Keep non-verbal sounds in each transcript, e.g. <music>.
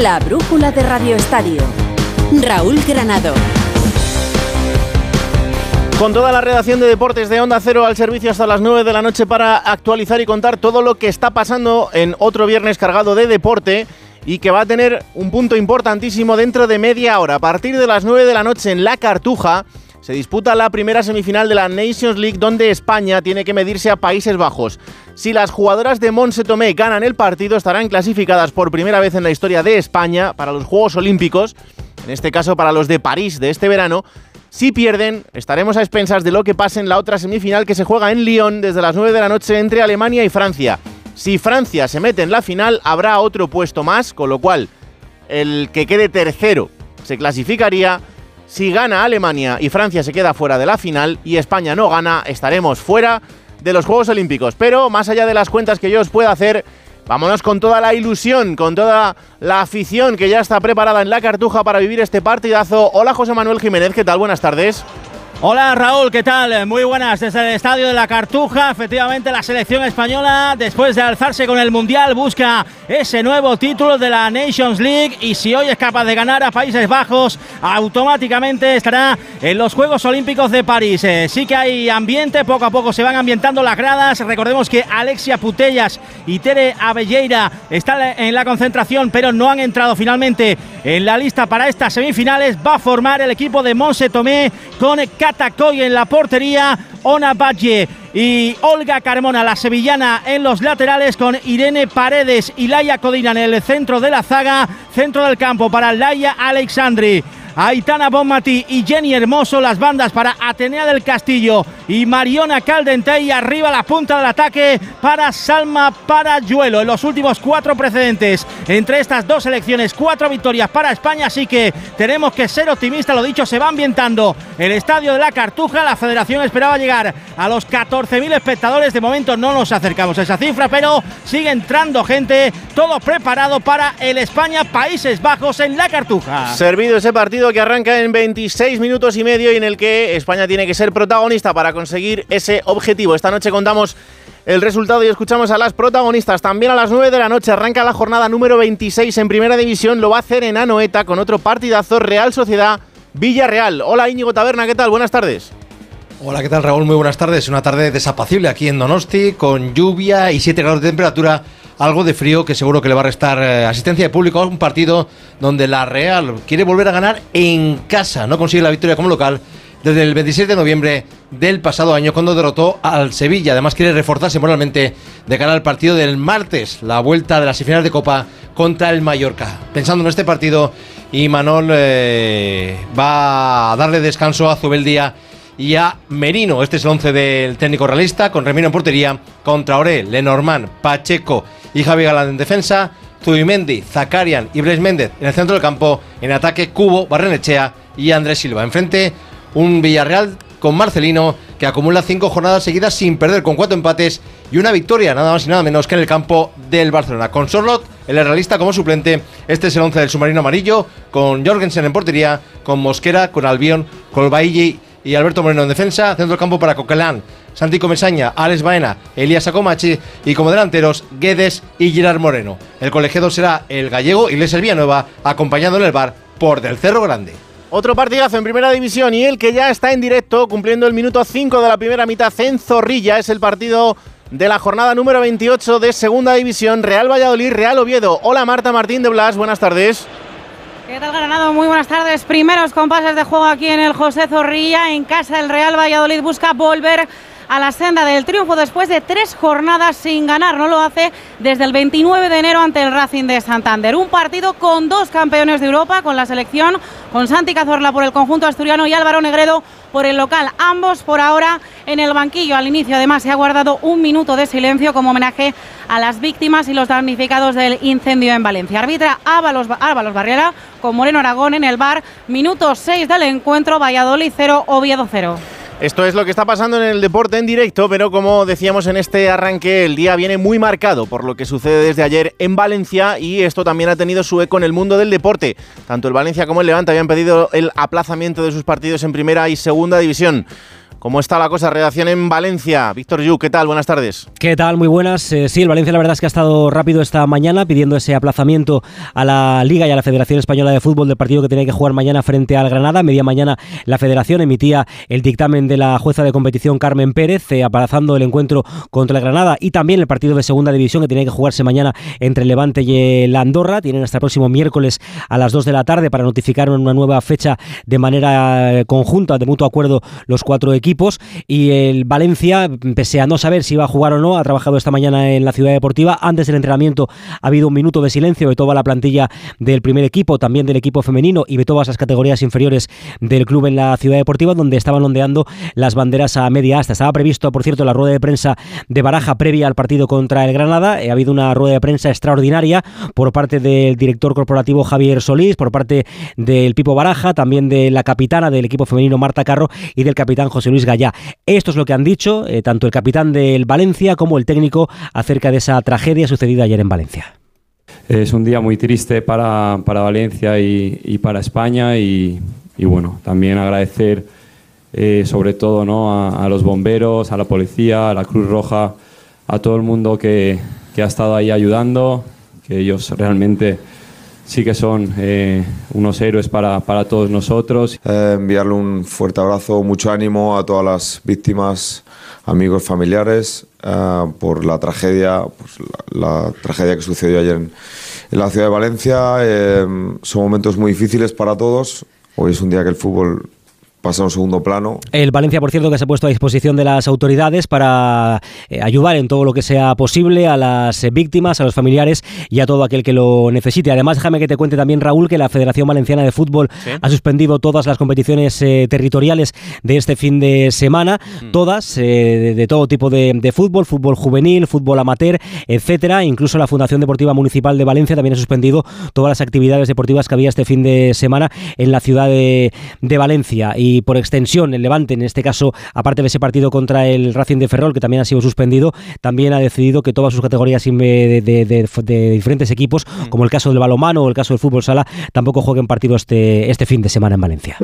La brújula de Radio Estadio. Raúl Granado. Con toda la redacción de deportes de Onda Cero al servicio hasta las 9 de la noche para actualizar y contar todo lo que está pasando en otro viernes cargado de deporte y que va a tener un punto importantísimo dentro de media hora. A partir de las 9 de la noche en La Cartuja se disputa la primera semifinal de la Nations League donde España tiene que medirse a Países Bajos. Si las jugadoras de Monse Tomé ganan el partido estarán clasificadas por primera vez en la historia de España para los Juegos Olímpicos, en este caso para los de París de este verano. Si pierden, estaremos a expensas de lo que pase en la otra semifinal que se juega en Lyon desde las 9 de la noche entre Alemania y Francia. Si Francia se mete en la final, habrá otro puesto más, con lo cual el que quede tercero se clasificaría. Si gana Alemania y Francia se queda fuera de la final y España no gana, estaremos fuera de los Juegos Olímpicos. Pero más allá de las cuentas que yo os pueda hacer, vámonos con toda la ilusión, con toda la afición que ya está preparada en la cartuja para vivir este partidazo. Hola José Manuel Jiménez, ¿qué tal? Buenas tardes. Hola Raúl, ¿qué tal? Muy buenas desde el Estadio de la Cartuja. Efectivamente, la selección española, después de alzarse con el Mundial, busca ese nuevo título de la Nations League y si hoy es capaz de ganar a Países Bajos, automáticamente estará en los Juegos Olímpicos de París. Eh, sí que hay ambiente, poco a poco se van ambientando las gradas. Recordemos que Alexia Putellas y Tere Avelleira están en la concentración, pero no han entrado finalmente en la lista para estas semifinales. Va a formar el equipo de Monse Tomé con Catacoy en la portería, Ona Valle y Olga Carmona, la sevillana, en los laterales con Irene Paredes y Laia Codina en el centro de la zaga, centro del campo para Laia Alexandri. Aitana Bonmati y Jenny Hermoso, las bandas para Atenea del Castillo y Mariona Caldentey, arriba la punta del ataque para Salma Parayuelo. En los últimos cuatro precedentes entre estas dos selecciones, cuatro victorias para España, así que tenemos que ser optimistas, lo dicho, se va ambientando el estadio de la Cartuja, la federación esperaba llegar a los 14.000 espectadores, de momento no nos acercamos a esa cifra, pero sigue entrando gente, todo preparado para el España-Países Bajos en la Cartuja. Servido ese partido que arranca en 26 minutos y medio y en el que España tiene que ser protagonista para conseguir ese objetivo. Esta noche contamos el resultado y escuchamos a las protagonistas. También a las 9 de la noche arranca la jornada número 26 en Primera División. Lo va a hacer en Anoeta con otro partidazo Real Sociedad Villarreal. Hola Íñigo Taberna, ¿qué tal? Buenas tardes. Hola, ¿qué tal Raúl? Muy buenas tardes. Una tarde desapacible aquí en Donosti, con lluvia y 7 grados de temperatura algo de frío que seguro que le va a restar eh, asistencia de público a un partido donde la Real quiere volver a ganar en casa. No consigue la victoria como local desde el 26 de noviembre del pasado año cuando derrotó al Sevilla. Además quiere reforzarse moralmente de cara al partido del martes, la vuelta de las semifinales de Copa contra el Mallorca. Pensando en este partido, y Manol eh, va a darle descanso a Zubeldía y a Merino. Este es el 11 del técnico realista, con Remino en portería, contra Ore, Lenormand, Pacheco y Javi Galán en defensa, Zubimendi, Zakarian y Blaise Méndez en el centro del campo, en ataque Cubo, Barrenechea y Andrés Silva. Enfrente, un Villarreal con Marcelino que acumula cinco jornadas seguidas sin perder con cuatro empates y una victoria nada más y nada menos que en el campo del Barcelona. Con Sorlot, el realista como suplente, este es el 11 del submarino amarillo, con Jorgensen en portería, con Mosquera, con Albion, con Bailly y Alberto Moreno en defensa, centro del campo para Coquelán, Santi Comesaña, Alex Baena, Elías Acomachi y como delanteros Guedes y Gerard Moreno. El colegiado será el gallego Iglesias Villanueva, acompañado en el bar por Del Cerro Grande. Otro partidazo en primera división y el que ya está en directo cumpliendo el minuto 5 de la primera mitad en Zorrilla es el partido de la jornada número 28 de segunda división Real Valladolid Real Oviedo. Hola Marta Martín de Blas, buenas tardes. ¿Qué tal, Granado? Muy buenas tardes. Primeros compases de juego aquí en el José Zorrilla. En casa el Real Valladolid busca volver a la senda del triunfo después de tres jornadas sin ganar. No lo hace desde el 29 de enero ante el Racing de Santander. Un partido con dos campeones de Europa, con la selección, con Santi Cazorla por el conjunto asturiano y Álvaro Negredo por el local. Ambos por ahora en el banquillo. Al inicio además se ha guardado un minuto de silencio como homenaje a las víctimas y los damnificados del incendio en Valencia. Arbitra Ábalos, Ábalos Barriera con Moreno Aragón en el bar. Minuto 6 del encuentro. Valladolid 0, Oviedo 0. Esto es lo que está pasando en el deporte en directo, pero como decíamos en este arranque, el día viene muy marcado por lo que sucede desde ayer en Valencia y esto también ha tenido su eco en el mundo del deporte. Tanto el Valencia como el Levante habían pedido el aplazamiento de sus partidos en primera y segunda división. ¿Cómo está la cosa? Redacción en Valencia. Víctor Yu, ¿qué tal? Buenas tardes. ¿Qué tal? Muy buenas. Eh, sí, el Valencia la verdad es que ha estado rápido esta mañana pidiendo ese aplazamiento a la Liga y a la Federación Española de Fútbol del partido que tiene que jugar mañana frente al Granada. Media mañana la Federación emitía el dictamen de la jueza de competición Carmen Pérez, eh, aplazando el encuentro contra el Granada y también el partido de segunda división que tiene que jugarse mañana entre Levante y el Andorra. Tienen hasta el próximo miércoles a las 2 de la tarde para notificar una nueva fecha de manera eh, conjunta, de mutuo acuerdo, los cuatro equipos. Y el Valencia, pese a no saber si iba a jugar o no, ha trabajado esta mañana en la ciudad deportiva. Antes del entrenamiento ha habido un minuto de silencio de toda la plantilla del primer equipo, también del equipo femenino y de todas las categorías inferiores del club en la ciudad deportiva, donde estaban ondeando las banderas a media asta. Estaba previsto, por cierto, la rueda de prensa de Baraja previa al partido contra el Granada. Eh, ha habido una rueda de prensa extraordinaria por parte del director corporativo Javier Solís, por parte del Pipo Baraja, también de la capitana del equipo femenino Marta Carro y del capitán José Luis Gallá. Esto es lo que han dicho eh, tanto el capitán del Valencia como el técnico acerca de esa tragedia sucedida ayer en Valencia. Es un día muy triste para, para Valencia y, para España y, bueno, también agradecer eh, sobre todo ¿no? a, los bomberos, a la policía, a la Cruz Roja, a todo el mundo que, que ha estado ahí ayudando, que ellos realmente sí que son eh, unos héroes para, para todos nosotros. Eh, enviarle un fuerte abrazo, mucho ánimo a todas las víctimas, amigos, familiares, eh, por la tragedia, pues, la, tragedia que sucedió ayer en, en la ciudad de Valencia. son momentos muy difíciles para todos. Hoy es un día que el fútbol pasa a un segundo plano. El Valencia, por cierto, que se ha puesto a disposición de las autoridades para eh, ayudar en todo lo que sea posible a las eh, víctimas, a los familiares y a todo aquel que lo necesite. Además, déjame que te cuente también, Raúl, que la Federación Valenciana de Fútbol ha suspendido todas las competiciones eh, territoriales de este fin de semana, mm. todas, de, todo tipo de, de, fútbol, fútbol juvenil, fútbol amateur, etcétera. Incluso la Fundación Deportiva Municipal de Valencia también ha suspendido todas las actividades deportivas que había este fin de semana en la ciudad de, de Valencia. Y y por extensión el Levante, en este caso, aparte de ese partido contra el Racing de Ferrol, que también ha sido suspendido, también ha decidido que todas sus categorías de, diferentes equipos, mm. como el caso del balomano o el caso del fútbol sala, tampoco jueguen partido este, este fin de semana en Valencia.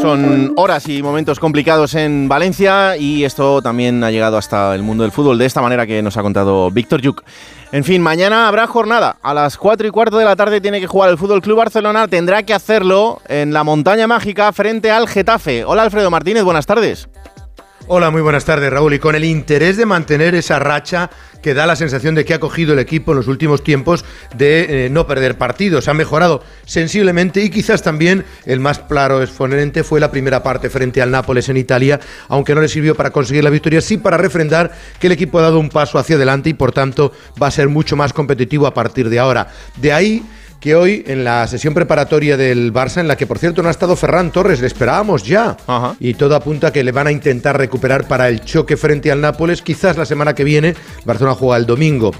Son horas y momentos complicados en Valencia y esto también ha llegado hasta el mundo del fútbol de esta manera que nos ha contado Víctor Yuk. En fin, mañana habrá jornada. A las 4 y cuarto de la tarde tiene que jugar el Fútbol Club Barcelona. Tendrá que hacerlo en la montaña mágica frente al Getafe. Hola Alfredo Martínez, buenas tardes. Hola, muy buenas tardes, Raúl. Y con el interés de mantener esa racha que da la sensación de que ha cogido el equipo en los últimos tiempos de eh, no perder partidos. Ha mejorado sensiblemente y quizás también el más claro exponente fue la primera parte frente al Nápoles en Italia, aunque no le sirvió para conseguir la victoria, sí para refrendar que el equipo ha dado un paso hacia adelante y por tanto va a ser mucho más competitivo a partir de ahora. De ahí que hoy en la sesión preparatoria del Barça, en la que por cierto no ha estado Ferran Torres, le esperábamos ya. Y todo apunta a que le van a intentar recuperar para el choque frente al Nápoles, quizás la semana que viene. Barcelona juega el domingo.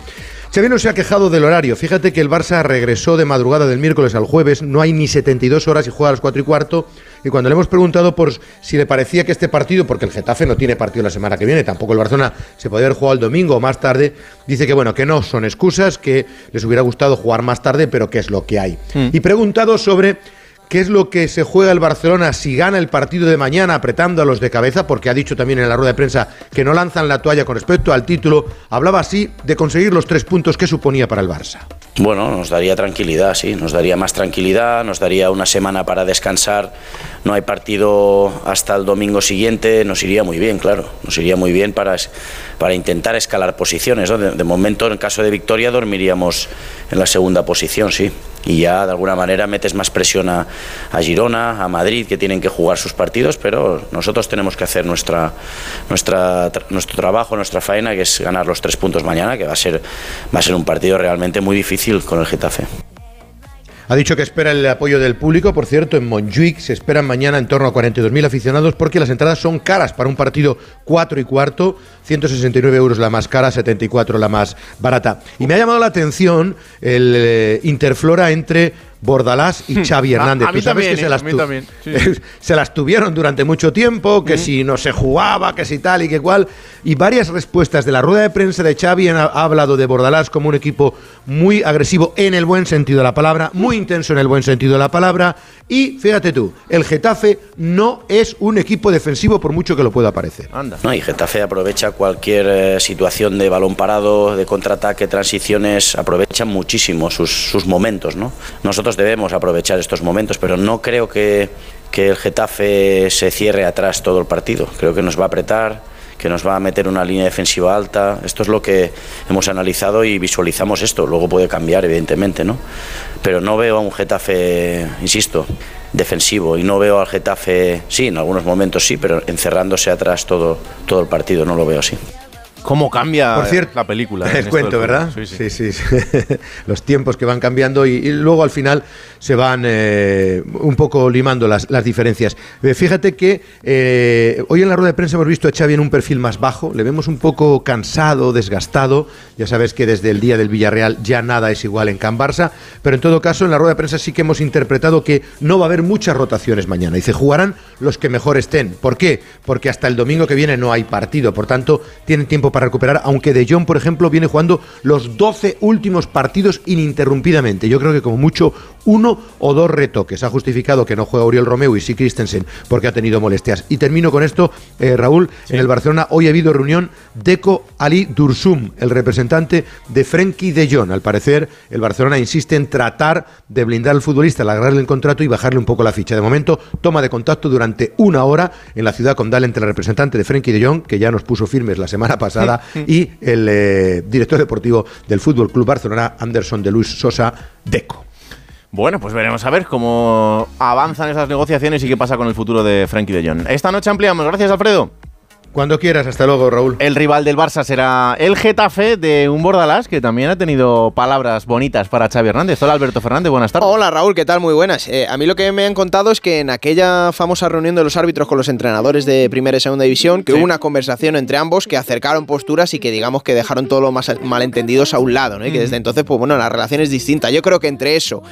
Xavi no se ha quejado del horario. Fíjate que el Barça regresó de madrugada del miércoles al jueves, no hay ni 72 horas y juega a las 4 y cuarto. Y cuando le hemos preguntado por si le parecía que este partido, porque el Getafe no tiene partido la semana que viene, tampoco el Barcelona se podía haber jugado el domingo o más tarde, dice que bueno, que no son excusas, que les hubiera gustado jugar más tarde, pero que es lo que hay. Mm. Y preguntado sobre qué es lo que se juega el Barcelona si gana el partido de mañana apretando a los de cabeza, porque ha dicho también en la rueda de prensa que no lanzan la toalla con respecto al título, hablaba así de conseguir los tres puntos que suponía para el Barça. Bueno, nos daría tranquilidad, sí, nos daría más tranquilidad, nos daría una semana para descansar, no hay partido hasta el domingo siguiente, nos iría muy bien, claro, nos iría muy bien para, para intentar escalar posiciones. De, momento, en caso de victoria, dormiríamos en la segunda posición, sí, y ya de alguna manera metes más presión a, a Girona, a Madrid, que tienen que jugar sus partidos, pero nosotros tenemos que hacer nuestra, nuestra, nuestro trabajo, nuestra faena, que es ganar los tres puntos mañana, que va a ser, va a ser un partido realmente muy difícil con el Getafe. Ha dicho que espera el apoyo del público. Por cierto, en Montjuic se esperan mañana en torno a 42.000 aficionados porque las entradas son caras para un partido 4 y cuarto. 169 euros la más cara, 74 la más barata. Y me ha llamado la atención el eh, interflora entre Bordalás y Xavi Hernández. A, a mí Tú sabes también, que se ¿eh? las, A mí tu- también, sí, <laughs> sí. se las tuvieron durante mucho tiempo, que si no se jugaba, que si tal y que cual. Y varias respuestas de la rueda de prensa de Xavi han ha, ha hablado de Bordalás como un equipo muy agresivo en el buen sentido de la palabra, muy intenso en el buen sentido de la palabra. Y fíjate tú, el Getafe no es un equipo defensivo por mucho que lo pueda parecer. Anda. No, y Getafe aprovecha cualquier eh, situación de balón parado, de contraataque, transiciones, aprovechan muchísimo sus, sus momentos, ¿no? Nosotros debemos aprovechar estos momentos, pero no creo que, que el Getafe se cierre atrás todo el partido. Creo que nos va a apretar, que nos va a meter una línea defensiva alta. Esto es lo que hemos analizado y visualizamos esto. Luego puede cambiar, evidentemente, ¿no? Pero no veo a un Getafe, insisto, defensivo y no veo al Getafe, sí, en algunos momentos sí, pero encerrándose atrás todo, todo el partido, no lo veo así. ¿Cómo cambia Por cierto, la película? <laughs> esto cuento, ¿verdad? Sí, sí. sí, sí. <laughs> Los tiempos que van cambiando y, y luego al final se van eh, un poco limando las, las diferencias. Eh, fíjate que eh, hoy en la rueda de prensa hemos visto a Xavi en un perfil más bajo, le vemos un poco cansado, desgastado. Ya sabes que desde el día del Villarreal ya nada es igual en Can Barça, pero en todo caso en la rueda de prensa sí que hemos interpretado que no va a haber muchas rotaciones mañana. Dice, jugarán los que mejor estén. ¿Por qué? Porque hasta el domingo que viene no hay partido, por tanto tienen tiempo para recuperar, aunque De Jong, por ejemplo, viene jugando los 12 últimos partidos ininterrumpidamente. Yo creo que como mucho uno o dos retoques. Ha justificado que no juega Uriel Romeu y sí Christensen porque ha tenido molestias. Y termino con esto, eh, Raúl, en el Barcelona hoy ha habido reunión Deco Ali Dursum, el representante de Frenkie de Jong. Al parecer, el Barcelona insiste en tratar de blindar al futbolista, alargarle el contrato y bajarle un poco la ficha. De momento, toma de contacto durante una hora en la ciudad condal entre el representante de Frenkie de Jong, que ya nos puso firmes la semana pasada, <laughs> y el eh, director deportivo del Fútbol Club Barcelona, Anderson de Luis Sosa, Deco. Bueno, pues veremos a ver cómo avanzan esas negociaciones y qué pasa con el futuro de Frankie de Jong. Esta noche ampliamos. Gracias, Alfredo. Cuando quieras, hasta luego, Raúl. El rival del Barça será el Getafe de un Bordalás que también ha tenido palabras bonitas para Xavi Hernández. Hola, Alberto Fernández, buenas tardes. Hola Raúl, ¿qué tal? Muy buenas. Eh, a mí lo que me han contado es que en aquella famosa reunión de los árbitros con los entrenadores de primera y segunda división, que hubo una conversación entre ambos que acercaron posturas y que digamos que dejaron todos los más malentendidos a un lado, ¿no? Y que desde entonces, pues bueno, la relación es distinta. Yo creo que entre eso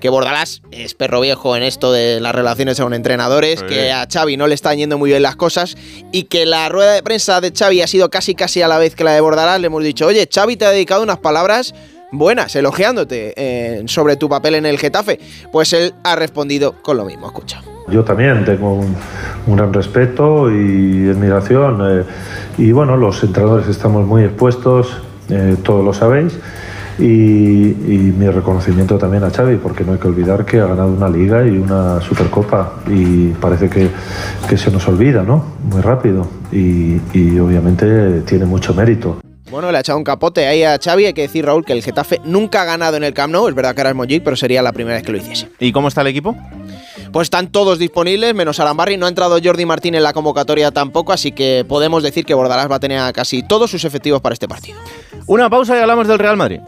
que Bordalás es perro viejo en esto de las relaciones con entrenadores, que a Xavi no le están yendo muy bien las cosas y que la rueda de prensa de Xavi ha sido casi casi a la vez que la de Bordalás, le hemos dicho, oye, Xavi te ha dedicado unas palabras buenas, elogiándote eh, sobre tu papel en el Getafe. Pues él ha respondido con lo mismo, escucha. Yo también tengo un, un gran respeto y admiración. eh, y bueno, los entrenadores estamos muy expuestos, eh, todos lo sabéis. Y, y mi reconocimiento también a Xavi, porque no hay que olvidar que ha ganado una liga y una supercopa. Y parece que, que se nos olvida, ¿no? Muy rápido. Y, y obviamente tiene mucho mérito. Bueno, le ha echado un capote ahí a Xavi. Hay que decir, Raúl, que el Getafe nunca ha ganado en el Camp Nou. Es verdad que ahora es Mojic, pero sería la primera vez que lo hiciese. ¿Y cómo está el equipo? Pues están todos disponibles, menos Arambarri. No ha entrado Jordi Martín en la convocatoria tampoco, así que podemos decir que Bordalás va a tener a casi todos sus efectivos para este partido. Una pausa y hablamos del Real Madrid.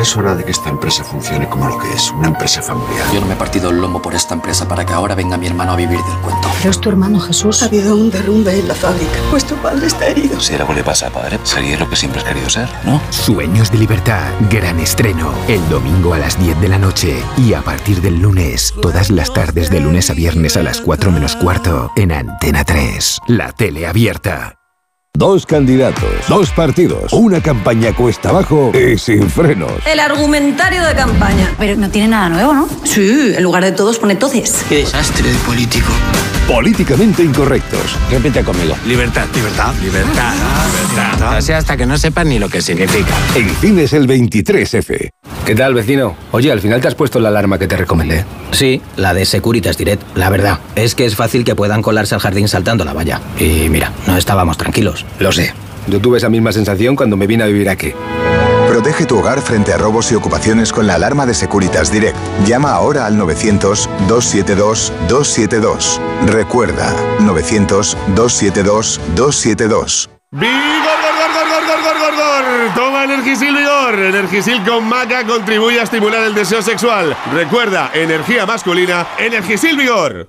Es hora de que esta empresa funcione como lo que es, una empresa familiar. Yo no me he partido el lomo por esta empresa para que ahora venga mi hermano a vivir del cuento. Pero es tu hermano Jesús. Ha habido un derrumbe en la fábrica. Pues tu padre está herido. Si algo le pasa a padre, sería lo que siempre has querido ser, ¿no? Sueños de libertad, gran estreno, el domingo a las 10 de la noche y a partir del lunes, todas las tardes de lunes a viernes a las 4 menos cuarto en Antena 3, la tele abierta. Dos candidatos, dos partidos, una campaña cuesta abajo y sin frenos. El argumentario de campaña. Pero no tiene nada nuevo, ¿no? Sí, en lugar de todos pone todes. Qué desastre de político. Políticamente incorrectos. Repite conmigo. Libertad, libertad, libertad, libertad. Así hasta que no sepan ni lo que significa. En cines el 23F. ¿Qué tal, vecino? Oye, al final te has puesto la alarma que te recomendé. Sí, la de Securitas Direct. La verdad, es que es fácil que puedan colarse al jardín saltando la valla. Y mira, no estábamos tranquilos. Lo sé. Yo tuve esa misma sensación cuando me vine a vivir aquí. Protege tu hogar frente a robos y ocupaciones con la alarma de Securitas Direct. Llama ahora al 900-272-272. Recuerda, 900-272-272. ¡Vigor, gor, gor, gor, gor, gor, gor, gor! Toma Energisil Vigor. Energisil con maca contribuye a estimular el deseo sexual. Recuerda, energía masculina, Energisil Vigor.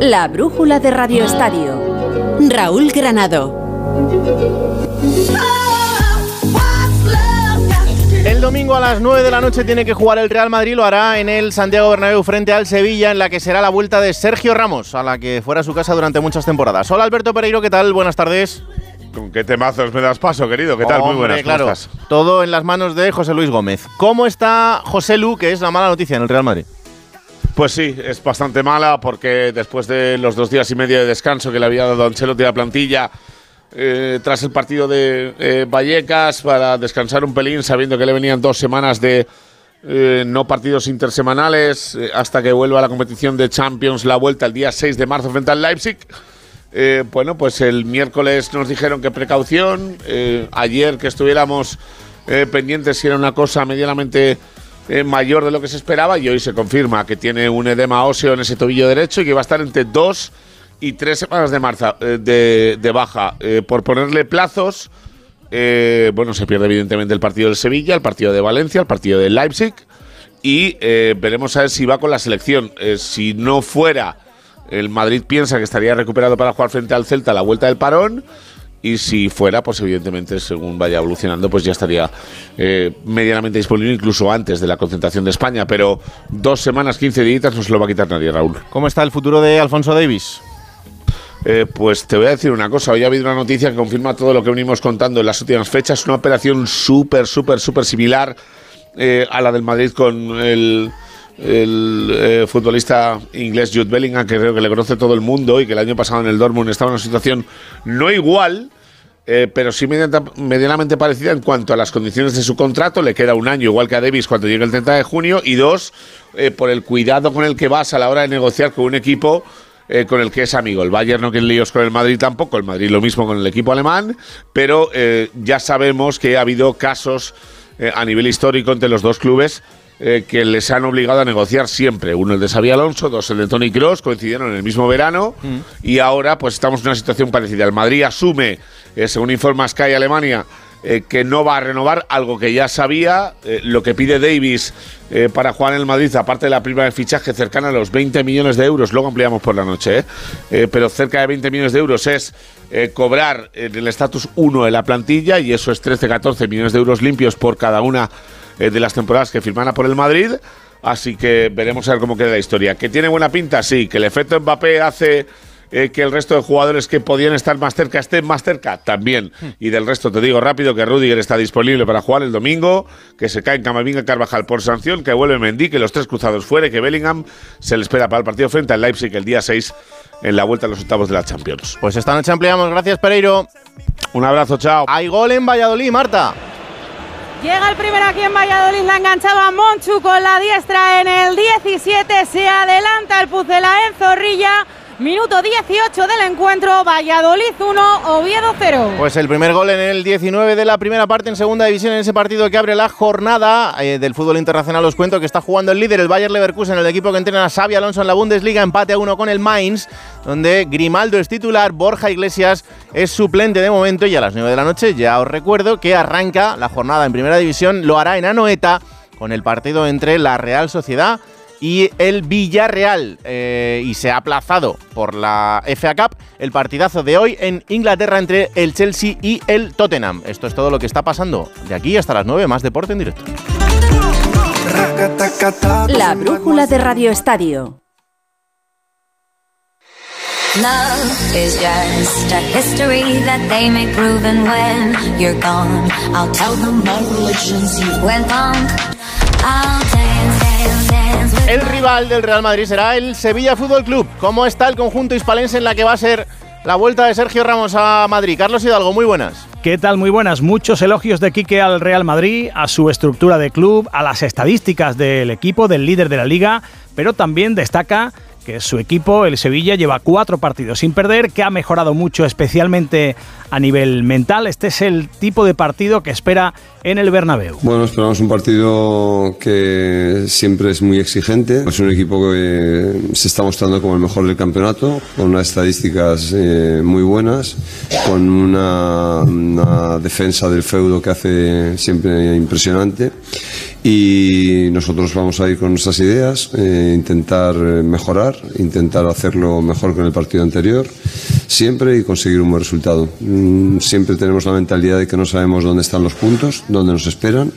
La brújula de Radio Estadio. Raúl Granado. El domingo a las 9 de la noche tiene que jugar el Real Madrid, lo hará en el Santiago Bernabéu frente al Sevilla, en la que será la vuelta de Sergio Ramos, a la que fuera su casa durante muchas temporadas. Hola Alberto Pereiro, ¿qué tal? Buenas tardes. ¿Con qué temazos me das paso, querido? ¿Qué tal? Muy buenas, ¿cómo claro. estás? Todo en las manos de José Luis Gómez. ¿Cómo está José Lu, que es la mala noticia en el Real Madrid? Pues sí, es bastante mala porque después de los dos días y medio de descanso que le había dado Ancelotti a la plantilla, eh, tras el partido de eh, Vallecas, para descansar un pelín, sabiendo que le venían dos semanas de eh, no partidos intersemanales, hasta que vuelva a la competición de Champions, la vuelta el día 6 de marzo frente al Leipzig. Bueno, pues el miércoles nos dijeron que precaución. ayer que estuviéramos pendientes si era una cosa medianamente eh, mayor de lo que se esperaba y hoy se confirma que tiene un edema óseo en ese tobillo derecho y que va a estar entre dos y tres semanas de, marza, eh, de, baja. Eh, por ponerle plazos, bueno, se pierde evidentemente el partido del Sevilla, el partido de Valencia, el partido de Leipzig y veremos a ver si va con la selección. Si no fuera, el Madrid piensa que estaría recuperado para jugar frente al Celta a la vuelta del parón. Y si fuera, pues evidentemente, según vaya evolucionando, pues ya estaría eh, medianamente disponible incluso antes de la concentración de España. Pero dos semanas, 15 días no se lo va a quitar nadie, Raúl. ¿Cómo está el futuro de Alfonso Davis? Eh, pues te voy a decir una cosa. Hoy ha habido una noticia que confirma todo lo que venimos contando en las últimas fechas. Una operación súper, súper, súper similar eh, a la del Madrid con el, el, eh, futbolista inglés Jude Bellingham, que creo que le conoce todo el mundo y que el año pasado en el Dortmund estaba en una situación no igual. Eh, pero sí mediana- medianamente parecida en cuanto a las condiciones de su contrato. Le queda un año, igual que a Davis cuando llegue el 30 de junio. Y dos, eh, por el cuidado con el que vas a la hora de negociar con un equipo eh, con el que es amigo. El Bayern no quiere líos con el Madrid tampoco, el Madrid lo mismo con el equipo alemán, pero ya sabemos que ha habido casos a nivel histórico entre los dos clubes eh, que les han obligado a negociar siempre. Uno el de Xavi Alonso, dos el de Tony Cross, coincidieron en el mismo verano y ahora pues estamos en una situación parecida. El Madrid asume, eh, según informa Sky Alemania, eh, que no va a renovar algo que ya sabía. Eh, lo que pide Davis eh, para jugar en el Madrid, aparte de la prima de fichaje cercana a los 20 millones de euros, luego ampliamos por la noche, pero cerca de 20 millones de euros es cobrar en el estatus 1 de la plantilla y eso es 13-14 millones de euros limpios por cada una eh, de las temporadas que firmara por el Madrid. Así que veremos a ver cómo queda la historia. ¿Que tiene buena pinta? Sí. ¿Que el efecto Mbappé hace eh, que el resto de jugadores que podían estar más cerca estén más cerca? También. Y del resto te digo rápido que Rudiger está disponible para jugar el domingo, que se cae en Camavinga Carvajal por sanción, que vuelve Mendy, que los tres cruzados fuera que Bellingham se le espera para el partido frente al Leipzig el día 6 en la vuelta a los octavos de la Champions. Pues esta noche ampliamos. Gracias, Pereiro. Un abrazo, chao. Hay gol en Valladolid, Marta. Llega el primero aquí en Valladolid, la enganchaba Monchu con la diestra en el 17, se adelanta el Pucela en Zorrilla, minuto 18 del encuentro, Valladolid 1, Oviedo 0. Pues el primer gol en el 19 de la primera parte en segunda división en ese partido que abre la jornada eh, del fútbol internacional. Os cuento que está jugando el líder, el Bayer Leverkusen, el equipo que entrena a Xavi Alonso en la Bundesliga, empate a uno con el Mainz, donde Grimaldo es titular, Borja Iglesias es suplente de momento y a las 9 de la noche ya os recuerdo que arranca la jornada en primera división, lo hará en Anoeta con el partido entre la Real Sociedad el Villarreal. eh, y se ha aplazado por la FA Cup el partidazo de hoy en Inglaterra entre el Chelsea y el Tottenham. Esto es todo lo que está pasando de aquí hasta las 9, más deporte en directo. La brújula de Radio Estadio. Love is just a history that they may prove, and when you're gone, I'll tell them my religion's you went wrong. I'll El rival del Real Madrid será el Sevilla Fútbol Club. ¿Cómo está el conjunto hispalense en la que va a ser la vuelta de Sergio Ramos a Madrid? Carlos Hidalgo, muy buenas. ¿Qué tal? Muy buenas. Muchos elogios de Quique al Real Madrid, a su estructura de club, a las estadísticas del equipo, del líder de la liga, pero también destaca que es su equipo, el Sevilla, lleva cuatro partidos sin perder, que ha mejorado mucho, especialmente a nivel mental. Este es el tipo de partido que espera en el Bernabéu. Bueno, esperamos un partido que siempre es muy exigente. Es un equipo que se está mostrando como el mejor del campeonato, con unas estadísticas eh, muy buenas, con una, una defensa del feudo que hace siempre impresionante y nosotros vamos a ir con nuestras ideas, eh, intentar eh, mejorar, intentar hacerlo mejor que en el partido anterior, siempre y conseguir un buen resultado. Mm, siempre tenemos la mentalidad de que no sabemos dónde están los puntos, dónde nos esperan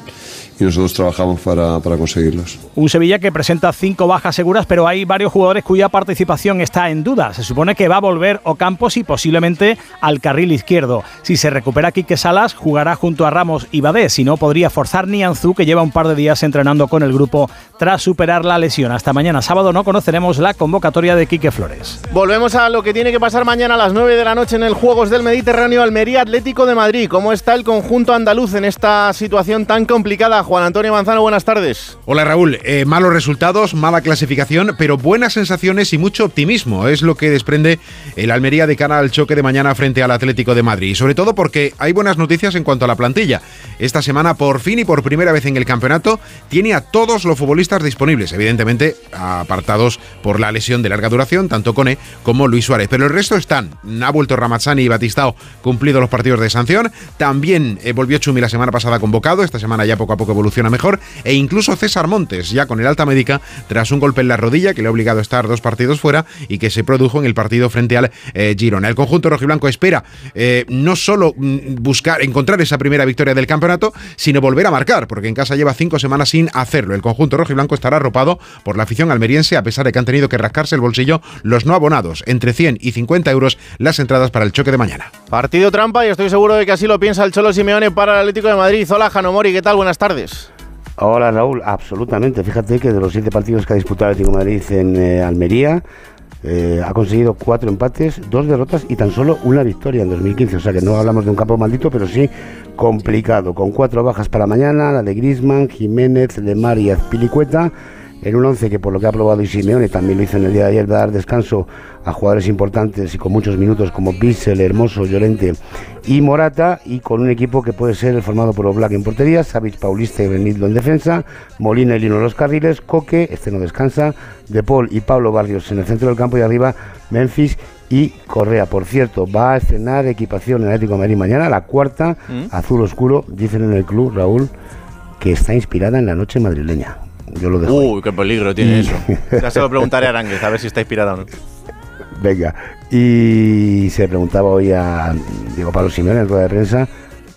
y nosotros trabajamos para, para conseguirlos. Un Sevilla que presenta cinco bajas seguras, pero hay varios jugadores cuya participación está en duda. Se supone que va a volver Ocampos y posiblemente al carril izquierdo. Si se recupera Quique Salas, jugará junto a Ramos y Badé. Si no, podría forzar Nianzú, que lleva un par de días entrenando con el grupo tras superar la lesión. Hasta mañana sábado no conoceremos la convocatoria de Quique Flores. Volvemos a lo que tiene que pasar mañana a las 9 de la noche en el Juegos del Mediterráneo Almería Atlético de Madrid. ¿Cómo está el conjunto andaluz en esta situación tan complicada? Juan Antonio Manzano, buenas tardes. Hola Raúl, eh, malos resultados, mala clasificación, pero buenas sensaciones y mucho optimismo. Es lo que desprende el Almería de cara al choque de mañana frente al Atlético de Madrid. Y sobre todo porque hay buenas noticias en cuanto a la plantilla. Esta semana, por fin y por primera vez en el campeonato, tiene a todos los futbolistas disponibles, evidentemente apartados por la lesión de larga duración, tanto Cone como Luis Suárez. Pero el resto están. Ha vuelto Ramazzani y Batistao cumplido los partidos de sanción. También eh, volvió Chumi la semana pasada convocado. Esta semana ya poco a poco evoluciona mejor. E incluso César Montes, ya con el alta médica, tras un golpe en la rodilla que le ha obligado a estar dos partidos fuera y que se produjo en el partido frente al eh, Girona. El conjunto rojiblanco espera eh, no solo mm, buscar, encontrar esa primera victoria del campeonato, sino volver a marcar, porque en casa lleva cinco semanas sin hacerlo. El conjunto rojiblanco estará arropado por la afición almeriense, a pesar de que han tenido que rascarse el bolsillo los no abonados, entre 100 y 50 euros las entradas para el choque de mañana. Partido trampa y estoy seguro de que así lo piensa el Cholo Simeone para el Atlético de Madrid. Hola, Janomori, ¿qué tal? Buenas tardes. Hola Raúl, absolutamente. Fíjate que de los siete partidos que ha disputado el Atlético Madrid en eh, Almería, eh, ha conseguido cuatro empates, dos derrotas y tan solo una victoria en 2015. O sea que no hablamos de un campo maldito, pero sí complicado. Con cuatro bajas para mañana, la de Grisman, Jiménez, Lemar y Azpilicueta. En un once que por lo que ha probado y Simeone también lo hizo en el día de ayer, va a dar descanso a jugadores importantes y con muchos minutos como Bissell, Hermoso, Llorente y Morata, y con un equipo que puede ser formado por Oblak en portería, Savic, Paulista y Benito en defensa, Molina y Lino en los carriles, Coque, este no descansa, De Paul y Pablo Barrios en el centro del campo y arriba Memphis y Correa. Por cierto, va a estrenar equipación en Atlético de Madrid mañana, la cuarta, azul oscuro, dicen en el club, Raúl, que está inspirada en la noche madrileña. Yo lo dejo. ahí. Uy, qué peligro tiene eso. Ya se lo preguntaré a Aránguez, a ver si está inspirado o no. <laughs> Venga, y se preguntaba hoy a Diego Pablo Simeone en rueda de prensa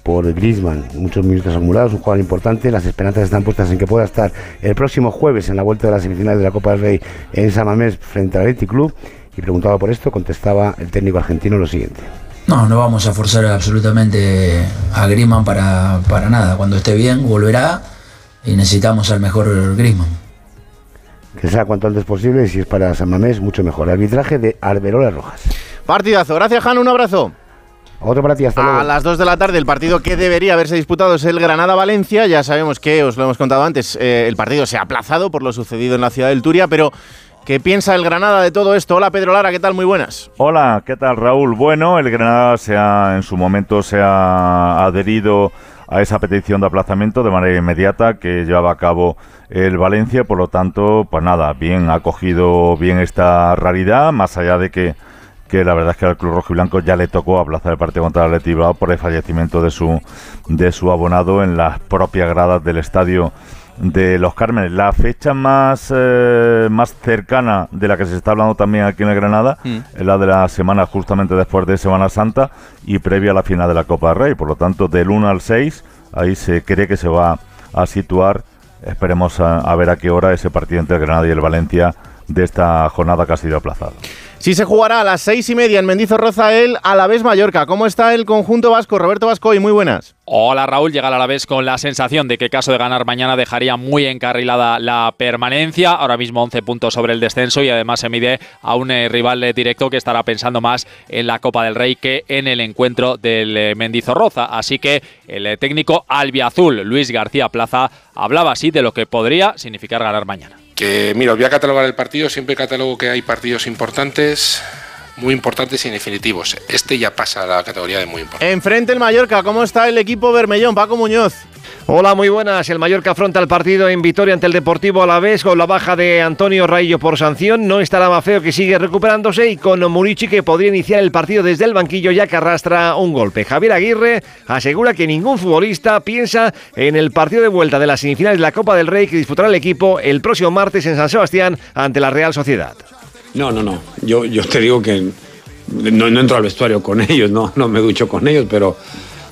por Griezmann, muchos minutos acumulados, un jugador importante, las esperanzas están puestas en que pueda estar el próximo jueves en la vuelta de las semifinales de la Copa del Rey en San Mamés frente al Athletic Club y preguntaba por esto, contestaba el técnico argentino lo siguiente. No, no vamos a forzar absolutamente a Griezmann para, para nada. Cuando esté bien, volverá y necesitamos al mejor Griezmann. Que sea cuanto antes posible y si es para San Mamés, mucho mejor. Arbitraje de Arberola Rojas. Partidazo. Gracias, Jano. Un abrazo. Otro para ti, hasta luego. A las 2 de la tarde, el partido que debería haberse disputado es el Granada-Valencia. Ya sabemos que, os lo hemos contado antes, eh, el partido se ha aplazado por lo sucedido en la ciudad del Turia, pero ¿qué piensa el Granada de todo esto? Hola, Pedro Lara, ¿qué tal? Muy buenas. Hola, ¿qué tal, Raúl? Bueno, el Granada se ha, en su momento se ha adherido a esa petición de aplazamiento de manera inmediata que llevaba a cabo el Valencia, por lo tanto, pues nada, bien ha cogido bien esta realidad, más allá de que que la verdad es que al Club Rojo y Blanco ya le tocó aplazar el partido contra el por el fallecimiento de su de su abonado en las propias gradas del estadio de los Cármenes. La fecha más, eh, más cercana de la que se está hablando también aquí en el Granada Mm. es la de la semana justamente después de Semana Santa y previa a la final de la Copa del Rey. Por lo tanto, del 1 al 6, ahí se cree que se va a situar. Esperemos a, a ver a qué hora ese partido entre el Granada y el Valencia de esta jornada que ha sido aplazado. Sí se jugará a las seis y media en Mendizorroza el Alavés Mallorca. ¿Cómo está el conjunto vasco? Roberto Vasco y muy buenas. Hola Raúl, llega el Alavés con la sensación de que caso de ganar mañana dejaría muy encarrilada la permanencia, ahora mismo 11 puntos sobre el descenso y además se mide a un eh, rival eh, directo que estará pensando más en la Copa del Rey que en el encuentro del eh, Mendizorroza, así que el eh, técnico albiazul Luis García Plaza hablaba así de lo que podría significar ganar mañana. Que mira, os voy a catalogar el partido, siempre catalogo que hay partidos importantes, muy importantes y definitivos. Este ya pasa a la categoría de muy importante. Enfrente el Mallorca, ¿cómo está el equipo Bermellón? Paco Muñoz. Hola, muy buenas. El Mallorca afronta el partido en Vitoria ante el Deportivo Alavés con la baja de Antonio Raillo por sanción. No estará Mafeo que sigue recuperándose y con Murici que podría iniciar el partido desde el banquillo ya que arrastra un golpe. Javier Aguirre asegura que ningún futbolista piensa en el partido de vuelta de las semifinales de la Copa del Rey que disputará el equipo el próximo martes en San Sebastián ante la Real Sociedad. No, no, no. Yo, yo te digo que no, no entro al vestuario con <laughs> ellos, no, no me ducho con ellos, pero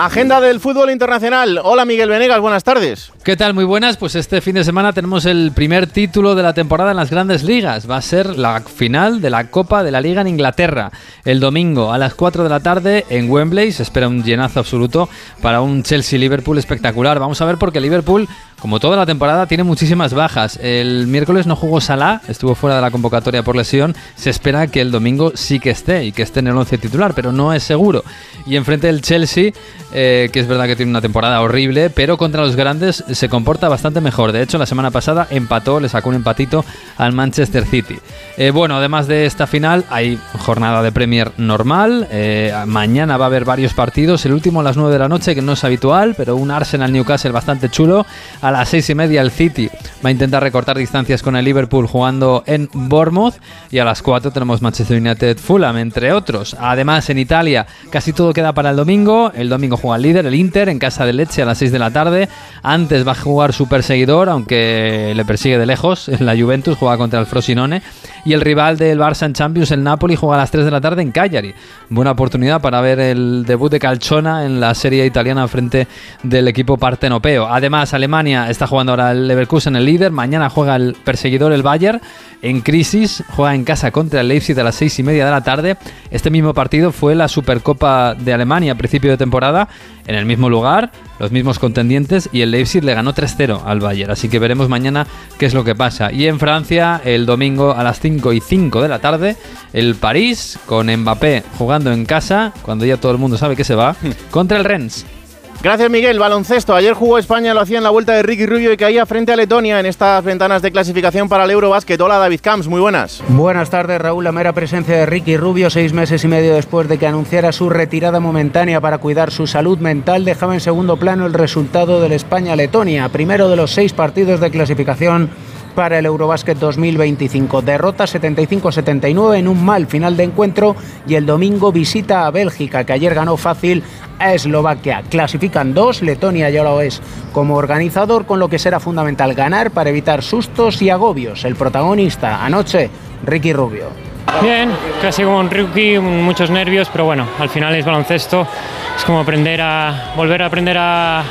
Agenda del fútbol internacional. Hola Miguel Venegas, buenas tardes. ¿Qué tal? Muy buenas. Pues este fin de semana tenemos el primer título de la temporada en las grandes ligas. Va a ser la final de la Copa de la Liga en Inglaterra. El domingo a las 4 de la tarde en Wembley se espera un llenazo absoluto para un Chelsea-Liverpool espectacular. Vamos a ver porque Liverpool, como toda la temporada, tiene muchísimas bajas. El miércoles no jugó Salah, estuvo fuera de la convocatoria por lesión. Se espera que el domingo sí que esté y que esté en el 11 titular, pero no es seguro. Y enfrente del Chelsea, eh, que es verdad que tiene una temporada horrible, pero contra los grandes se comporta bastante mejor. De hecho, la semana pasada empató, le sacó un empatito al Manchester City. Eh, bueno, además de esta final, hay jornada de Premier normal. Eh, mañana va a haber varios partidos. El último a las 9 de la noche, que no es habitual, pero un Arsenal-Newcastle bastante chulo. Las 6 y media el City va a intentar recortar distancias con el Liverpool jugando en Bournemouth. Y a las 4 tenemos Manchester United-Fulham, entre otros. Además, en Italia casi todo queda para el domingo. El domingo juega el líder, el Inter, en casa de Leche a las 6 de la tarde. Antes va a jugar su perseguidor, aunque le persigue de lejos, en la Juventus, juega contra el Frosinone. Y el rival del Barça en Champions, el Napoli, juega a las 3 de la tarde en Cagliari. Buena oportunidad para ver el debut de Calchona en la serie italiana frente del equipo partenopeo. Además, Alemania está jugando ahora el Leverkusen, el líder. Mañana juega el perseguidor, el Bayern, en crisis. Juega en casa contra el Leipzig a las 6 y media de la tarde. Este mismo partido fue la Supercopa de Alemania a principio de temporada en el mismo lugar, los mismos contendientes y el Leipzig le ganó 3-0 al Bayern. Así que veremos mañana qué es lo que pasa. Y en Francia, el domingo a las 5 y 5 de la tarde, el París con Mbappé jugando en casa, cuando ya todo el mundo sabe que se va, <laughs> contra el Rennes. Gracias Miguel. Baloncesto. Ayer jugó España, lo hacía en la vuelta de Ricky Rubio y caía frente a Letonia en estas ventanas de clasificación para el Eurobasket. Hola David Camps, muy buenas. Buenas tardes Raúl. La mera presencia de Ricky Rubio seis meses y medio después de que anunciara su retirada momentánea para cuidar su salud mental dejaba en segundo plano el resultado del España-Letonia, primero de los seis partidos de clasificación para el Eurobásquet 2025. Derrota 75-79 en un mal final de encuentro y el domingo visita a Bélgica, que ayer ganó fácil a Eslovaquia. Clasifican dos, Letonia ya lo es como organizador, con lo que será fundamental ganar para evitar sustos y agobios. El protagonista anoche, Ricky Rubio. Bien, casi como un rookie, muchos nervios, pero bueno, al final es baloncesto, es como aprender a volver a aprender a,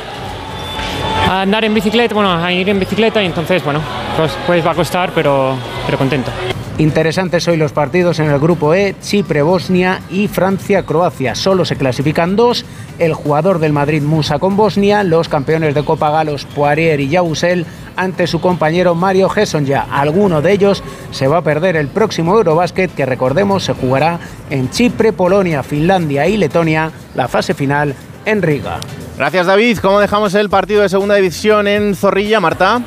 andar en bicicleta, bueno, a ir en bicicleta y entonces, bueno, pues, pues va a costar, pero, pero contento. Interesantes hoy los partidos en el grupo E, Chipre, Bosnia y Francia, Croacia. Solo se clasifican dos, el jugador del Madrid Musa con Bosnia, los campeones de Copa Galos Poirier y Yausel ante su compañero Mario ya Alguno de ellos se va a perder el próximo Eurobásquet que recordemos se jugará en Chipre, Polonia, Finlandia y Letonia, la fase final en Riga. Gracias David. ¿Cómo dejamos el partido de segunda división en Zorrilla, Marta?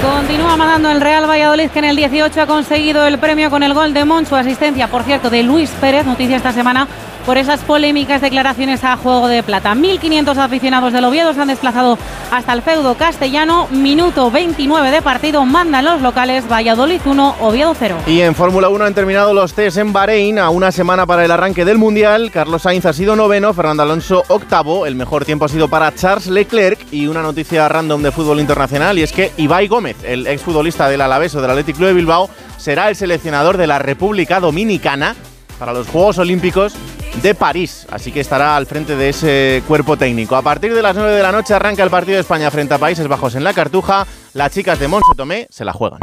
Continúa mandando el Real Valladolid que en el 18 ha conseguido el premio con el gol de Moncho, asistencia por cierto de Luis Pérez, noticia esta semana por esas polémicas declaraciones a juego de plata. 1.500 aficionados del Oviedo se han desplazado hasta el feudo castellano. Minuto 29 de partido, mandan los locales Valladolid 1, Oviedo 0. Y en Fórmula 1 han terminado los test en Bahrein a una semana para el arranque del Mundial. Carlos Sainz ha sido noveno, Fernando Alonso octavo. El mejor tiempo ha sido para Charles Leclerc. Y una noticia random de fútbol internacional y es que Ibai Gómez, el exfutbolista del Alavés o del Athletic Club de Bilbao, será el seleccionador de la República Dominicana para los Juegos Olímpicos de París, así que estará al frente de ese cuerpo técnico. A partir de las 9 de la noche arranca el partido de España frente a Países Bajos en la Cartuja. Las chicas de Monse Tomé se la juegan.